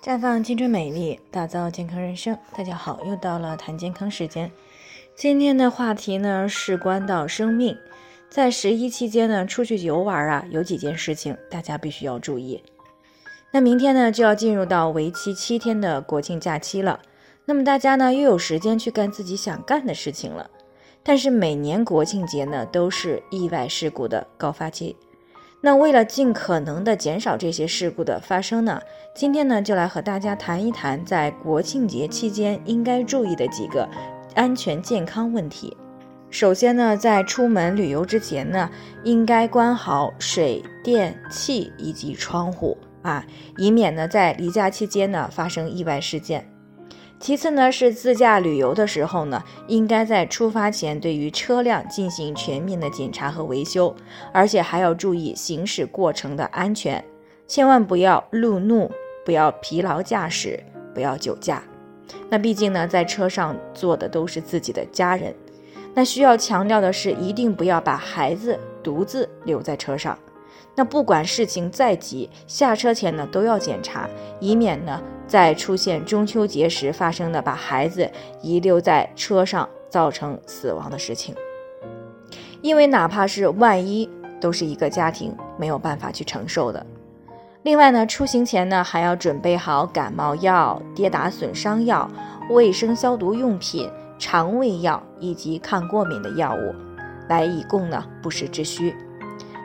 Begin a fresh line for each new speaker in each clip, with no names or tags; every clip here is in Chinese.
绽放青春美丽，打造健康人生。大家好，又到了谈健康时间。今天的话题呢，事关到生命。在十一期间呢，出去游玩啊，有几件事情大家必须要注意。那明天呢，就要进入到为期七天的国庆假期了。那么大家呢，又有时间去干自己想干的事情了。但是每年国庆节呢，都是意外事故的高发期。那为了尽可能的减少这些事故的发生呢，今天呢就来和大家谈一谈在国庆节期间应该注意的几个安全健康问题。首先呢，在出门旅游之前呢，应该关好水电气以及窗户啊，以免呢在离家期间呢发生意外事件。其次呢，是自驾旅游的时候呢，应该在出发前对于车辆进行全面的检查和维修，而且还要注意行驶过程的安全，千万不要路怒，不要疲劳驾驶，不要酒驾。那毕竟呢，在车上坐的都是自己的家人。那需要强调的是，一定不要把孩子独自留在车上。那不管事情再急，下车前呢都要检查，以免呢再出现中秋节时发生的把孩子遗留在车上造成死亡的事情。因为哪怕是万一，都是一个家庭没有办法去承受的。另外呢，出行前呢还要准备好感冒药、跌打损伤药、卫生消毒用品、肠胃药以及抗过敏的药物，来以供呢不时之需。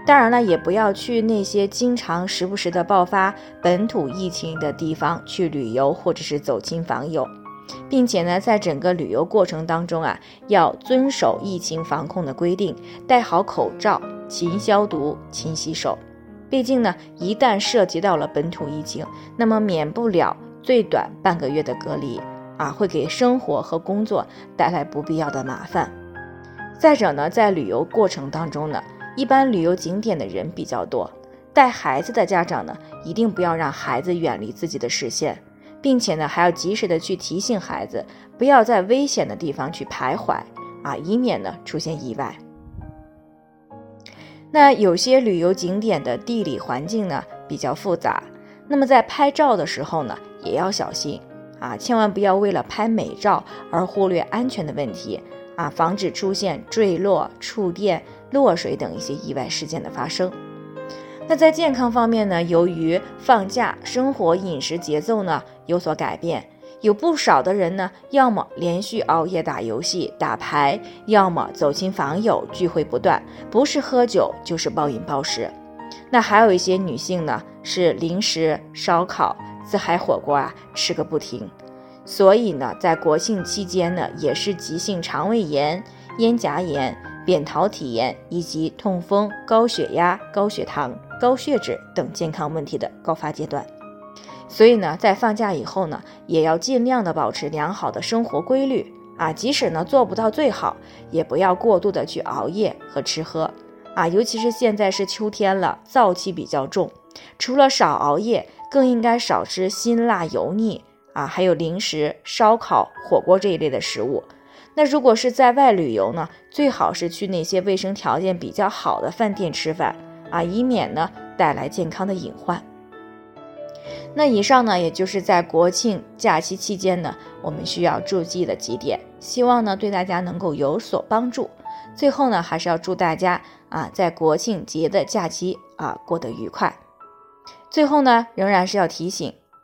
当然了，也不要去那些经常时不时的爆发本土疫情的地方去旅游，或者是走亲访友，并且呢，在整个旅游过程当中啊，要遵守疫情防控的规定，戴好口罩，勤消毒，勤洗手。毕竟呢，一旦涉及到了本土疫情，那么免不了最短半个月的隔离啊，会给生活和工作带来不必要的麻烦。再者呢，在旅游过程当中呢。一般旅游景点的人比较多，带孩子的家长呢，一定不要让孩子远离自己的视线，并且呢，还要及时的去提醒孩子，不要在危险的地方去徘徊啊，以免呢出现意外。那有些旅游景点的地理环境呢比较复杂，那么在拍照的时候呢也要小心啊，千万不要为了拍美照而忽略安全的问题啊，防止出现坠落、触电。落水等一些意外事件的发生。那在健康方面呢？由于放假，生活饮食节奏呢有所改变，有不少的人呢，要么连续熬夜打游戏、打牌，要么走亲访友，聚会不断，不是喝酒就是暴饮暴食。那还有一些女性呢，是零食、烧烤、自嗨火锅啊吃个不停。所以呢，在国庆期间呢，也是急性肠胃炎、咽颊炎。扁桃体炎以及痛风、高血压、高血糖、高血脂等健康问题的高发阶段，所以呢，在放假以后呢，也要尽量的保持良好的生活规律啊，即使呢做不到最好，也不要过度的去熬夜和吃喝啊，尤其是现在是秋天了，燥气比较重，除了少熬夜，更应该少吃辛辣油腻啊，还有零食、烧烤、火锅这一类的食物。那如果是在外旅游呢，最好是去那些卫生条件比较好的饭店吃饭啊，以免呢带来健康的隐患。那以上呢，也就是在国庆假期期间呢，我们需要注意的几点，希望呢对大家能够有所帮助。最后呢，还是要祝大家啊，在国庆节的假期啊过得愉快。最后呢，仍然是要提醒。